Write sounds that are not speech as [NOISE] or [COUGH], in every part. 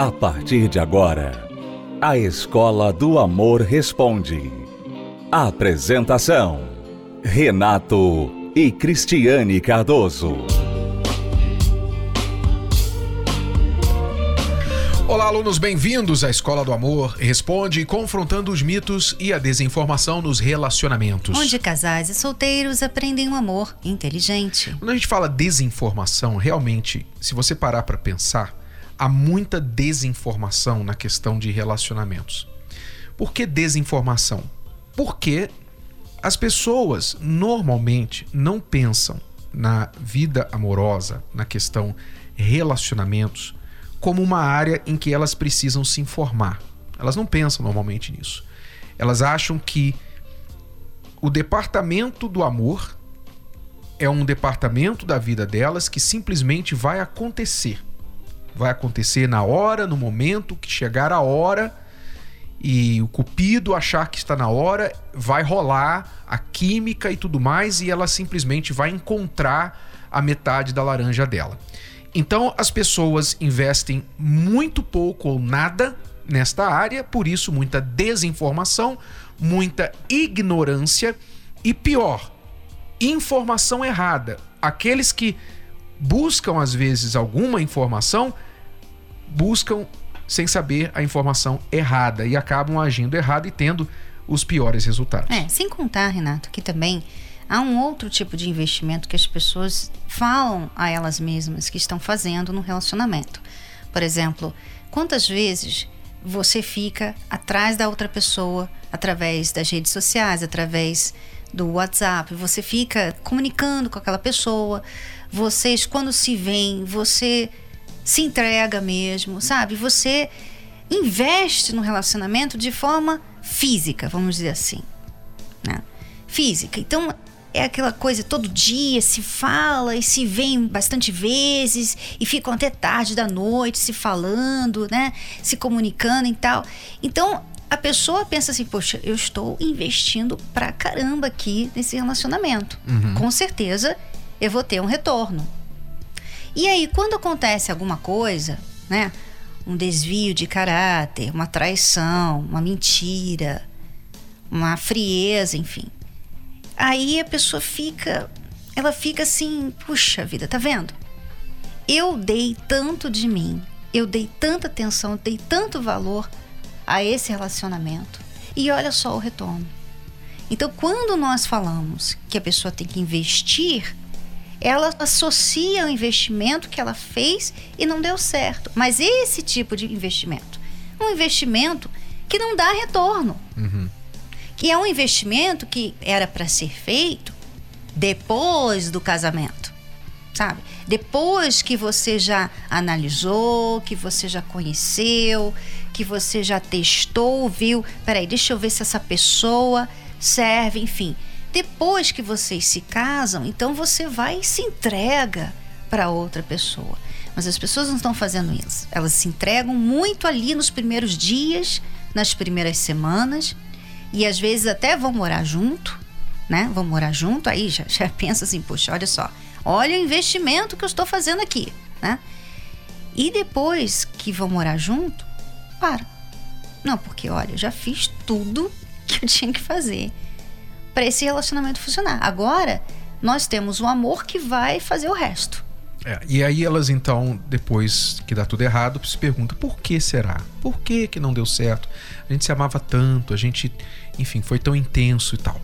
A partir de agora, a Escola do Amor Responde. Apresentação: Renato e Cristiane Cardoso. Olá, alunos, bem-vindos à Escola do Amor Responde, confrontando os mitos e a desinformação nos relacionamentos. Onde casais e solteiros aprendem um amor inteligente. Quando a gente fala desinformação, realmente, se você parar para pensar, há muita desinformação na questão de relacionamentos. Por que desinformação? Porque as pessoas normalmente não pensam na vida amorosa, na questão relacionamentos, como uma área em que elas precisam se informar. Elas não pensam normalmente nisso. Elas acham que o departamento do amor é um departamento da vida delas que simplesmente vai acontecer. Vai acontecer na hora, no momento que chegar a hora e o cupido achar que está na hora, vai rolar a química e tudo mais e ela simplesmente vai encontrar a metade da laranja dela. Então as pessoas investem muito pouco ou nada nesta área, por isso muita desinformação, muita ignorância e pior, informação errada. Aqueles que buscam às vezes alguma informação buscam sem saber a informação errada e acabam agindo errado e tendo os piores resultados. É, sem contar, Renato, que também há um outro tipo de investimento que as pessoas falam a elas mesmas que estão fazendo no relacionamento. Por exemplo, quantas vezes você fica atrás da outra pessoa através das redes sociais, através do WhatsApp, você fica comunicando com aquela pessoa, vocês quando se veem, você se entrega mesmo, sabe? Você investe no relacionamento de forma física, vamos dizer assim, né? Física. Então, é aquela coisa todo dia se fala e se vem bastante vezes e ficam até tarde da noite se falando, né? Se comunicando e tal. Então a pessoa pensa assim, poxa, eu estou investindo pra caramba aqui nesse relacionamento. Uhum. Com certeza eu vou ter um retorno. E aí, quando acontece alguma coisa, né? Um desvio de caráter, uma traição, uma mentira, uma frieza, enfim Aí a pessoa fica, ela fica assim, puxa vida, tá vendo? Eu dei tanto de mim, eu dei tanta atenção, dei tanto valor a esse relacionamento e olha só o retorno. Então, quando nós falamos que a pessoa tem que investir, ela associa o investimento que ela fez e não deu certo. Mas esse tipo de investimento, um investimento que não dá retorno. Uhum que é um investimento que era para ser feito depois do casamento, sabe? Depois que você já analisou, que você já conheceu, que você já testou, viu, peraí, deixa eu ver se essa pessoa serve, enfim. Depois que vocês se casam, então você vai e se entrega para outra pessoa. Mas as pessoas não estão fazendo isso. Elas se entregam muito ali nos primeiros dias, nas primeiras semanas e às vezes até vão morar junto, né? Vão morar junto, aí já, já [LAUGHS] pensa assim, poxa, olha só, olha o investimento que eu estou fazendo aqui, né? E depois que vão morar junto, para. Não, porque olha, eu já fiz tudo [LAUGHS] que eu tinha que fazer para esse relacionamento funcionar. Agora, nós temos o amor que vai fazer o resto. É, e aí elas então, depois que dá tudo errado, se perguntam por que será? Por que que não deu certo? A gente se amava tanto, a gente, enfim, foi tão intenso e tal.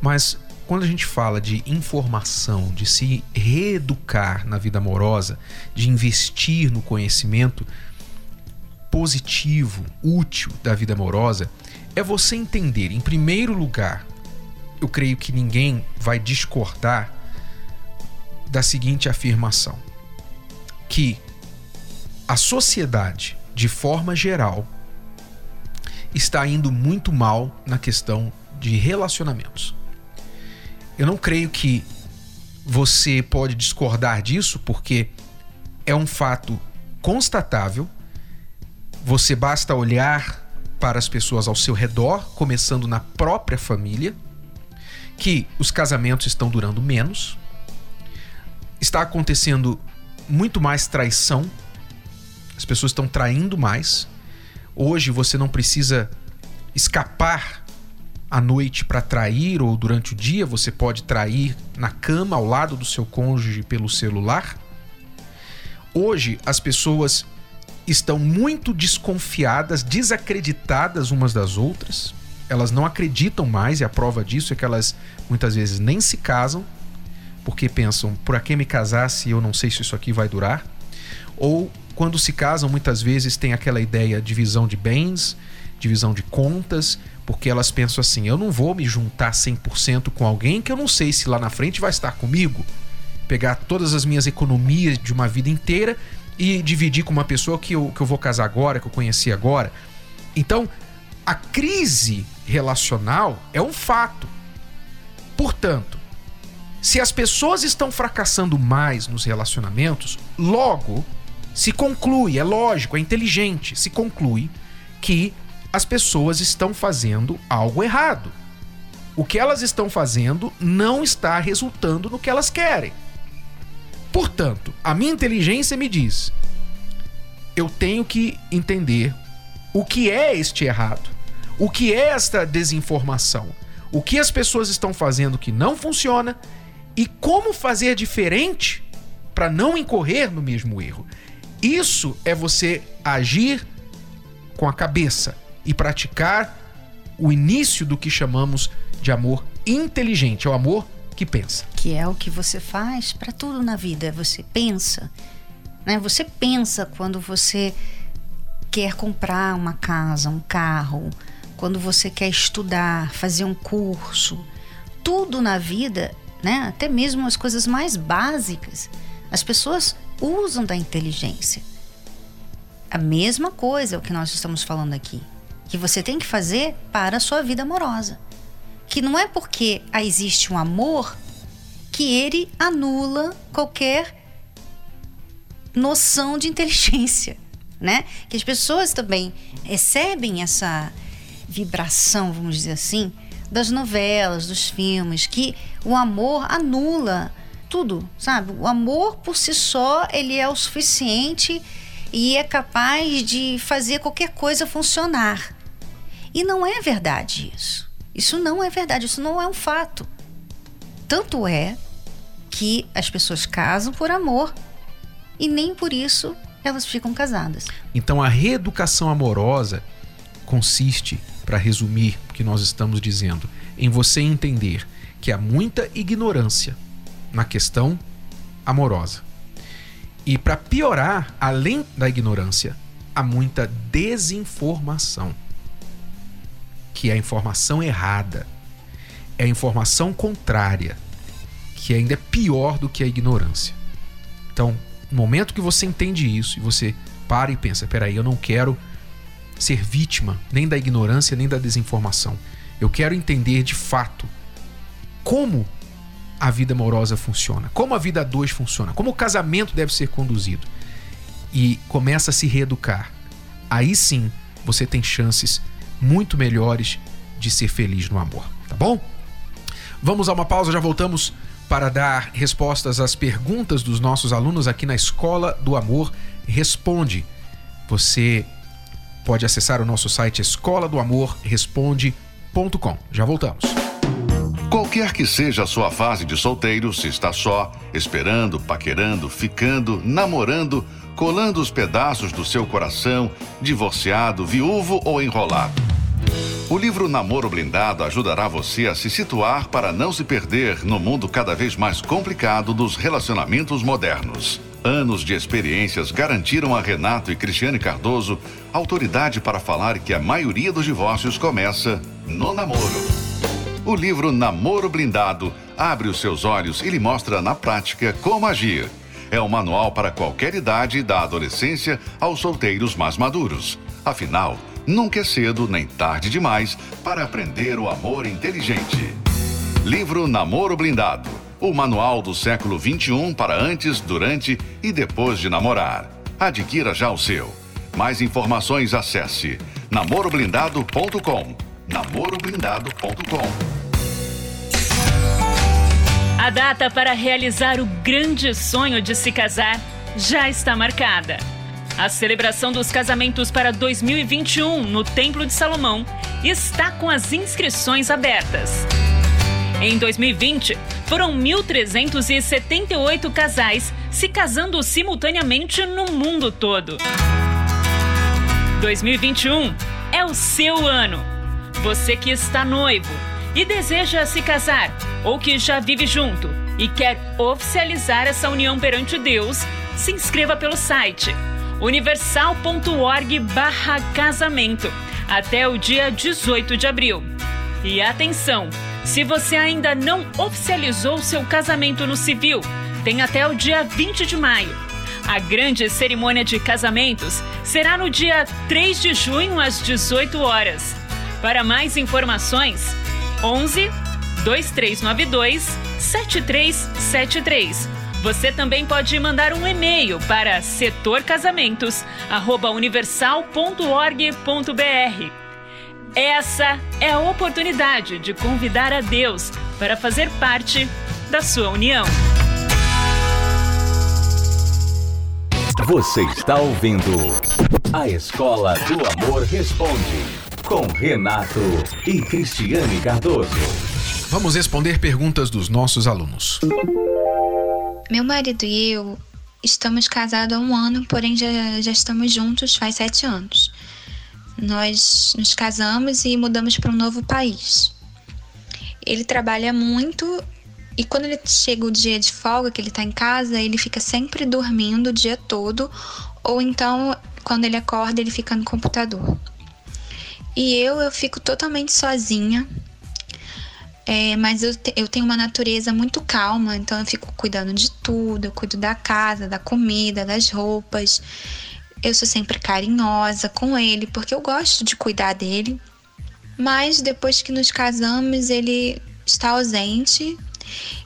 Mas quando a gente fala de informação, de se reeducar na vida amorosa, de investir no conhecimento positivo, útil da vida amorosa, é você entender, em primeiro lugar, eu creio que ninguém vai discordar da seguinte afirmação: que a sociedade, de forma geral, está indo muito mal na questão de relacionamentos. Eu não creio que você pode discordar disso, porque é um fato constatável. Você basta olhar para as pessoas ao seu redor, começando na própria família, que os casamentos estão durando menos, está acontecendo muito mais traição As pessoas estão traindo mais. Hoje você não precisa escapar à noite para trair ou durante o dia, você pode trair na cama ao lado do seu cônjuge pelo celular. Hoje as pessoas estão muito desconfiadas, desacreditadas umas das outras. Elas não acreditam mais, e a prova disso é que elas muitas vezes nem se casam, porque pensam, por que me casar se eu não sei se isso aqui vai durar? Ou quando se casam, muitas vezes tem aquela ideia de divisão de bens, divisão de contas, porque elas pensam assim: eu não vou me juntar 100% com alguém que eu não sei se lá na frente vai estar comigo. Pegar todas as minhas economias de uma vida inteira e dividir com uma pessoa que eu, que eu vou casar agora, que eu conheci agora. Então, a crise relacional é um fato. Portanto, se as pessoas estão fracassando mais nos relacionamentos, logo se conclui, é lógico, é inteligente, se conclui que as pessoas estão fazendo algo errado. O que elas estão fazendo não está resultando no que elas querem. Portanto, a minha inteligência me diz: eu tenho que entender o que é este errado, o que é esta desinformação, o que as pessoas estão fazendo que não funciona e como fazer diferente para não incorrer no mesmo erro. Isso é você agir com a cabeça e praticar o início do que chamamos de amor inteligente, é o amor que pensa. Que é o que você faz para tudo na vida, você pensa. Né? Você pensa quando você quer comprar uma casa, um carro, quando você quer estudar, fazer um curso. Tudo na vida, né? até mesmo as coisas mais básicas, as pessoas usam da inteligência. A mesma coisa é o que nós estamos falando aqui que você tem que fazer para a sua vida amorosa. Que não é porque existe um amor que ele anula qualquer noção de inteligência, né? Que as pessoas também recebem essa vibração, vamos dizer assim, das novelas, dos filmes, que o amor anula tudo, sabe? O amor por si só, ele é o suficiente e é capaz de fazer qualquer coisa funcionar. E não é verdade isso. Isso não é verdade, isso não é um fato. Tanto é que as pessoas casam por amor e nem por isso elas ficam casadas. Então a reeducação amorosa consiste, para resumir o que nós estamos dizendo, em você entender que há muita ignorância na questão amorosa. E para piorar, além da ignorância, há muita desinformação que é a informação errada, é a informação contrária, que ainda é pior do que a ignorância. Então, no momento que você entende isso e você para e pensa: peraí, eu não quero ser vítima nem da ignorância nem da desinformação. Eu quero entender de fato como a vida amorosa funciona, como a vida a dois funciona, como o casamento deve ser conduzido. E começa a se reeducar. Aí sim você tem chances muito melhores de ser feliz no amor, tá bom? Vamos a uma pausa, já voltamos para dar respostas às perguntas dos nossos alunos aqui na Escola do Amor Responde. Você pode acessar o nosso site escola do amor responde.com. Já voltamos. Qualquer que seja a sua fase de solteiro, se está só, esperando, paquerando, ficando, namorando, colando os pedaços do seu coração, divorciado, viúvo ou enrolado. O livro Namoro Blindado ajudará você a se situar para não se perder no mundo cada vez mais complicado dos relacionamentos modernos. Anos de experiências garantiram a Renato e Cristiane Cardoso autoridade para falar que a maioria dos divórcios começa no namoro. O livro Namoro Blindado abre os seus olhos e lhe mostra na prática como agir. É um manual para qualquer idade, da adolescência aos solteiros mais maduros. Afinal, Nunca é cedo nem tarde demais para aprender o amor inteligente. Livro Namoro Blindado. O manual do século 21 para antes, durante e depois de namorar. Adquira já o seu. Mais informações acesse namoroblindado.com. namoroblindado.com. A data para realizar o grande sonho de se casar já está marcada A celebração dos casamentos para 2021 no Templo de Salomão está com as inscrições abertas. Em 2020, foram 1.378 casais se casando simultaneamente no mundo todo. 2021 é o seu ano. Você que está noivo e deseja se casar ou que já vive junto e quer oficializar essa união perante Deus, se inscreva pelo site universal.org/casamento até o dia 18 de abril. E atenção, se você ainda não oficializou seu casamento no civil, tem até o dia 20 de maio. A grande cerimônia de casamentos será no dia 3 de junho às 18 horas. Para mais informações, 11 2392 7373 você também pode mandar um e-mail para setorcasamentos@universal.org.br. Essa é a oportunidade de convidar a Deus para fazer parte da sua união. Você está ouvindo A Escola do Amor Responde com Renato e Cristiane Cardoso. Vamos responder perguntas dos nossos alunos. Meu marido e eu estamos casados há um ano, porém já, já estamos juntos faz sete anos. Nós nos casamos e mudamos para um novo país. Ele trabalha muito e quando ele chega o dia de folga, que ele está em casa, ele fica sempre dormindo o dia todo, ou então quando ele acorda, ele fica no computador. E eu, eu fico totalmente sozinha é, mas eu, te, eu tenho uma natureza muito calma, então eu fico cuidando de tudo. Eu cuido da casa, da comida, das roupas. Eu sou sempre carinhosa com ele, porque eu gosto de cuidar dele. Mas depois que nos casamos, ele está ausente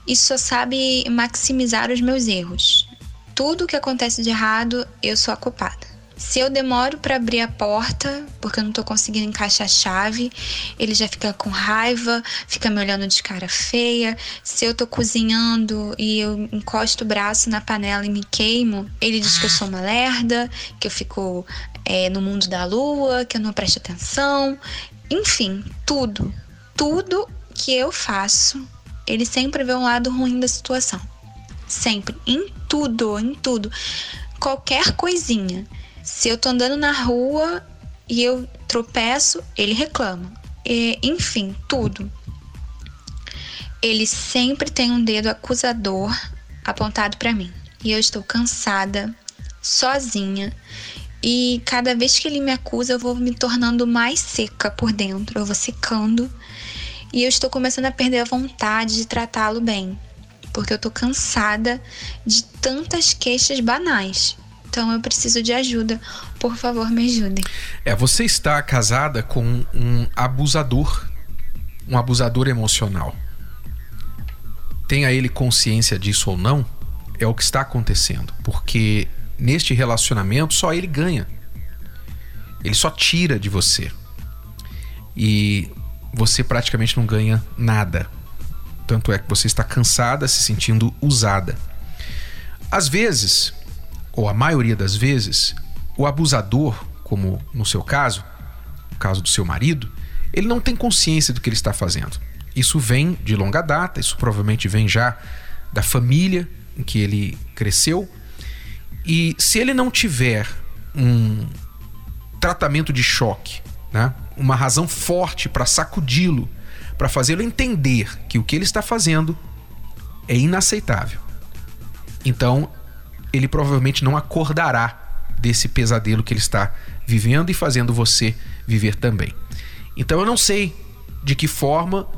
e só sabe maximizar os meus erros. Tudo que acontece de errado, eu sou a culpada. Se eu demoro para abrir a porta, porque eu não tô conseguindo encaixar a chave, ele já fica com raiva, fica me olhando de cara feia. Se eu tô cozinhando e eu encosto o braço na panela e me queimo, ele diz que eu sou uma lerda, que eu fico é, no mundo da lua, que eu não presto atenção. Enfim, tudo. Tudo que eu faço, ele sempre vê um lado ruim da situação. Sempre. Em tudo, em tudo. Qualquer coisinha. Se eu tô andando na rua e eu tropeço, ele reclama. E, enfim, tudo. Ele sempre tem um dedo acusador apontado para mim. E eu estou cansada, sozinha. E cada vez que ele me acusa, eu vou me tornando mais seca por dentro. Eu vou secando. E eu estou começando a perder a vontade de tratá-lo bem. Porque eu tô cansada de tantas queixas banais. Então eu preciso de ajuda. Por favor, me ajudem. É, você está casada com um abusador, um abusador emocional. Tenha ele consciência disso ou não, é o que está acontecendo, porque neste relacionamento só ele ganha. Ele só tira de você. E você praticamente não ganha nada. Tanto é que você está cansada, se sentindo usada. Às vezes, ou a maioria das vezes, o abusador, como no seu caso, no caso do seu marido, ele não tem consciência do que ele está fazendo. Isso vem de longa data, isso provavelmente vem já da família em que ele cresceu. E se ele não tiver um tratamento de choque, né? uma razão forte para sacudi-lo, para fazê-lo entender que o que ele está fazendo é inaceitável. Então, ele provavelmente não acordará desse pesadelo que ele está vivendo e fazendo você viver também. Então eu não sei de que forma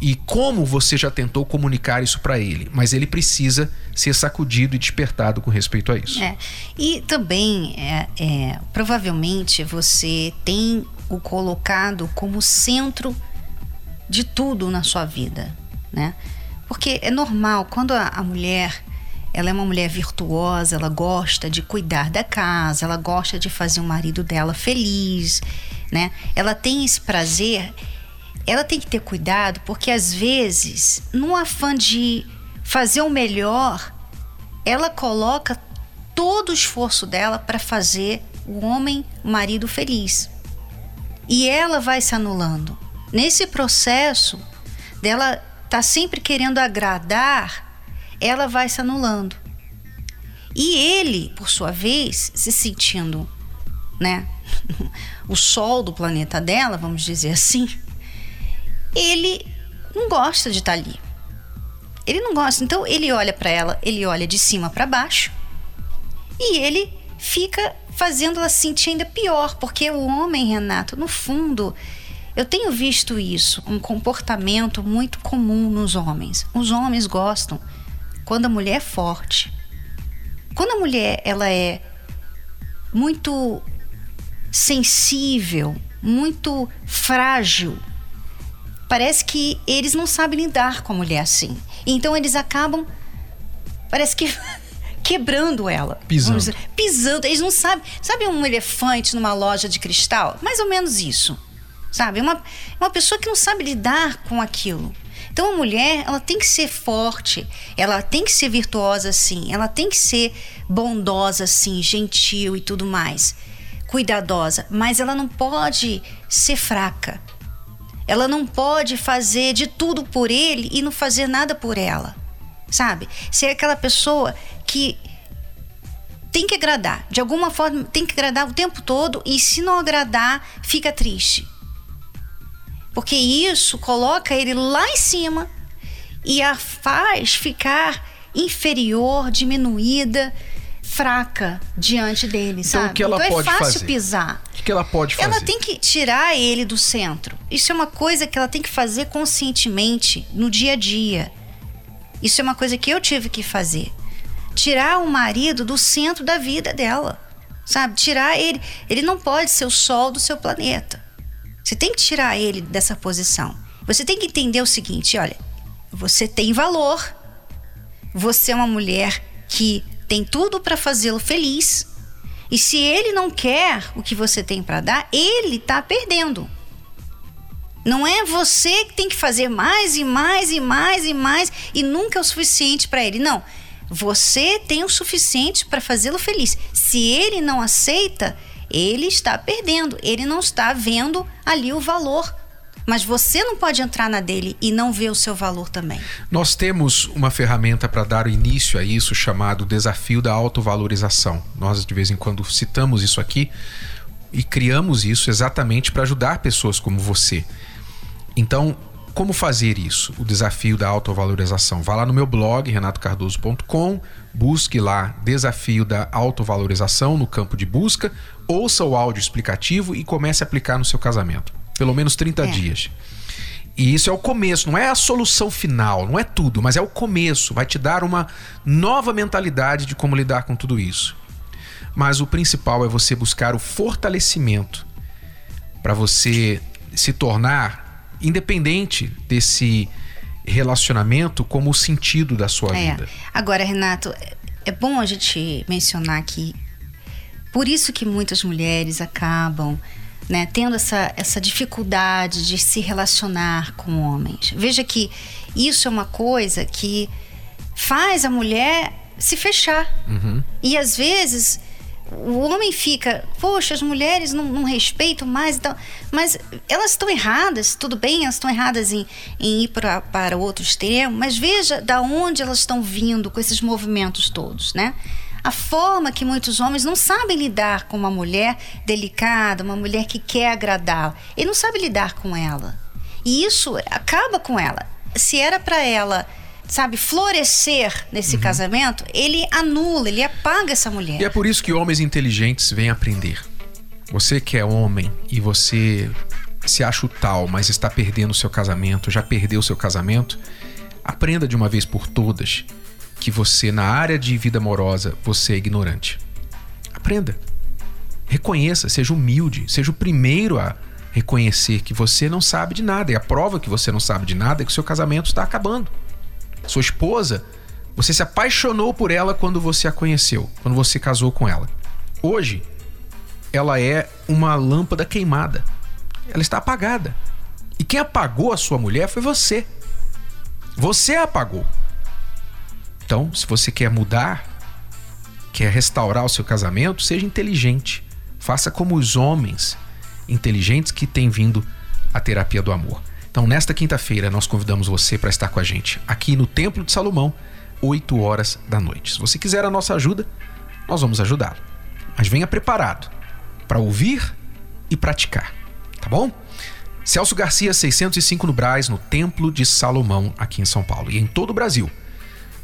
e como você já tentou comunicar isso para ele, mas ele precisa ser sacudido e despertado com respeito a isso. É. E também, é, é, provavelmente, você tem o colocado como centro de tudo na sua vida, né? Porque é normal, quando a, a mulher ela é uma mulher virtuosa, ela gosta de cuidar da casa, ela gosta de fazer o marido dela feliz, né? Ela tem esse prazer. Ela tem que ter cuidado porque às vezes, num afã de fazer o melhor, ela coloca todo o esforço dela para fazer o homem, o marido feliz. E ela vai se anulando. Nesse processo dela tá sempre querendo agradar, ela vai se anulando. E ele, por sua vez, se sentindo, né, [LAUGHS] o sol do planeta dela, vamos dizer assim, ele não gosta de estar tá ali. Ele não gosta. Então ele olha para ela, ele olha de cima para baixo e ele fica fazendo ela sentir ainda pior, porque o homem, Renato, no fundo, eu tenho visto isso, um comportamento muito comum nos homens. Os homens gostam quando a mulher é forte. Quando a mulher ela é muito sensível, muito frágil, parece que eles não sabem lidar com a mulher assim. Então eles acabam, parece que [LAUGHS] quebrando ela. Pisando. Dizer, pisando. Eles não sabem. Sabe um elefante numa loja de cristal? Mais ou menos isso. Sabe? Uma, uma pessoa que não sabe lidar com aquilo. Então a mulher, ela tem que ser forte, ela tem que ser virtuosa sim, ela tem que ser bondosa sim, gentil e tudo mais, cuidadosa, mas ela não pode ser fraca. Ela não pode fazer de tudo por ele e não fazer nada por ela. Sabe? Ser aquela pessoa que tem que agradar. De alguma forma, tem que agradar o tempo todo e se não agradar, fica triste. Porque isso coloca ele lá em cima e a faz ficar inferior, diminuída, fraca diante dele, então, sabe? O que ela então pode é fácil fazer? pisar. O que ela pode fazer? Ela tem que tirar ele do centro. Isso é uma coisa que ela tem que fazer conscientemente no dia a dia. Isso é uma coisa que eu tive que fazer. Tirar o marido do centro da vida dela. Sabe? Tirar ele. Ele não pode ser o sol do seu planeta. Você tem que tirar ele dessa posição. Você tem que entender o seguinte: olha, você tem valor. Você é uma mulher que tem tudo para fazê-lo feliz. E se ele não quer o que você tem para dar, ele está perdendo. Não é você que tem que fazer mais e mais e mais e mais e nunca é o suficiente para ele. Não. Você tem o suficiente para fazê-lo feliz. Se ele não aceita, ele está perdendo. Ele não está vendo ali o valor mas você não pode entrar na dele e não ver o seu valor também. Nós temos uma ferramenta para dar início a isso chamado desafio da autovalorização. Nós de vez em quando citamos isso aqui e criamos isso exatamente para ajudar pessoas como você. Então, como fazer isso? O desafio da autovalorização. Vá lá no meu blog renatocardoso.com, busque lá desafio da autovalorização no campo de busca, ouça o áudio explicativo e comece a aplicar no seu casamento. Pelo menos 30 é. dias. E isso é o começo, não é a solução final, não é tudo, mas é o começo. Vai te dar uma nova mentalidade de como lidar com tudo isso. Mas o principal é você buscar o fortalecimento para você se tornar independente desse relacionamento como o sentido da sua é. vida. Agora, Renato, é bom a gente mencionar que por isso que muitas mulheres acabam né, tendo essa, essa dificuldade de se relacionar com homens. Veja que isso é uma coisa que faz a mulher se fechar. Uhum. E às vezes o homem fica, poxa, as mulheres não, não respeitam mais, então, mas elas estão erradas, tudo bem, elas estão erradas em, em ir pra, para outro extremo, mas veja da onde elas estão vindo com esses movimentos todos, né? A forma que muitos homens não sabem lidar com uma mulher delicada, uma mulher que quer agradá-la. Ele não sabe lidar com ela. E isso acaba com ela. Se era para ela sabe, florescer nesse uhum. casamento, ele anula, ele apaga essa mulher. E é por isso que homens inteligentes vêm aprender. Você que é homem e você se acha o tal, mas está perdendo o seu casamento, já perdeu o seu casamento, aprenda de uma vez por todas que você, na área de vida amorosa, você é ignorante. Aprenda. Reconheça, seja humilde, seja o primeiro a reconhecer que você não sabe de nada. E a prova que você não sabe de nada é que o seu casamento está acabando. Sua esposa, você se apaixonou por ela quando você a conheceu, quando você casou com ela. Hoje, ela é uma lâmpada queimada. Ela está apagada. E quem apagou a sua mulher foi você. Você a apagou. Então, se você quer mudar, quer restaurar o seu casamento, seja inteligente. Faça como os homens inteligentes que têm vindo à terapia do amor. Então, nesta quinta-feira, nós convidamos você para estar com a gente aqui no Templo de Salomão, 8 horas da noite. Se você quiser a nossa ajuda, nós vamos ajudá-lo. Mas venha preparado para ouvir e praticar, tá bom? Celso Garcia, 605 no Braz, no Templo de Salomão, aqui em São Paulo e em todo o Brasil.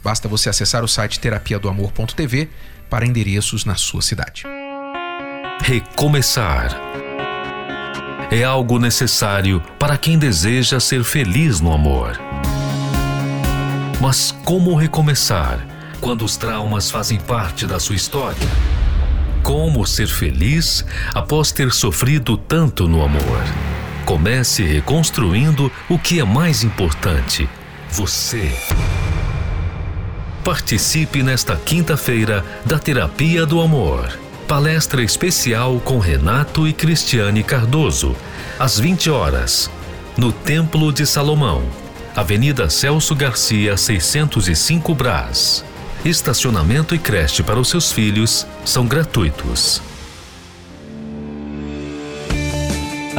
Basta você acessar o site terapia do amor.tv para endereços na sua cidade. Recomeçar é algo necessário para quem deseja ser feliz no amor. Mas como recomeçar quando os traumas fazem parte da sua história? Como ser feliz após ter sofrido tanto no amor? Comece reconstruindo o que é mais importante: você. Participe nesta quinta-feira da Terapia do Amor. Palestra especial com Renato e Cristiane Cardoso, às 20 horas, no Templo de Salomão, Avenida Celso Garcia, 605 Brás. Estacionamento e creche para os seus filhos são gratuitos.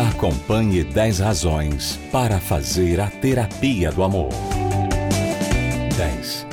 Acompanhe 10 razões para fazer a terapia do amor. 10.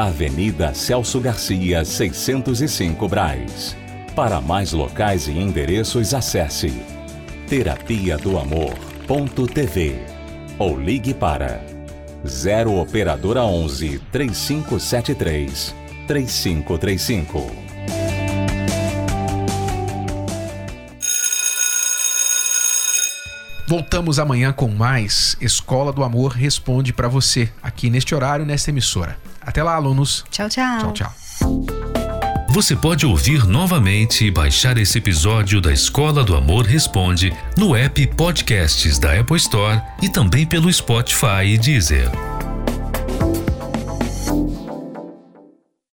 Avenida Celso Garcia, 605 Braz. Para mais locais e endereços, acesse terapia do amor.tv ou ligue para 0 operadora 11 3573 3535. Voltamos amanhã com mais Escola do Amor Responde para você, aqui neste horário, nesta emissora. Até lá, alunos. Tchau, tchau. Tchau, tchau. Você pode ouvir novamente e baixar esse episódio da Escola do Amor Responde no app Podcasts da Apple Store e também pelo Spotify e Deezer.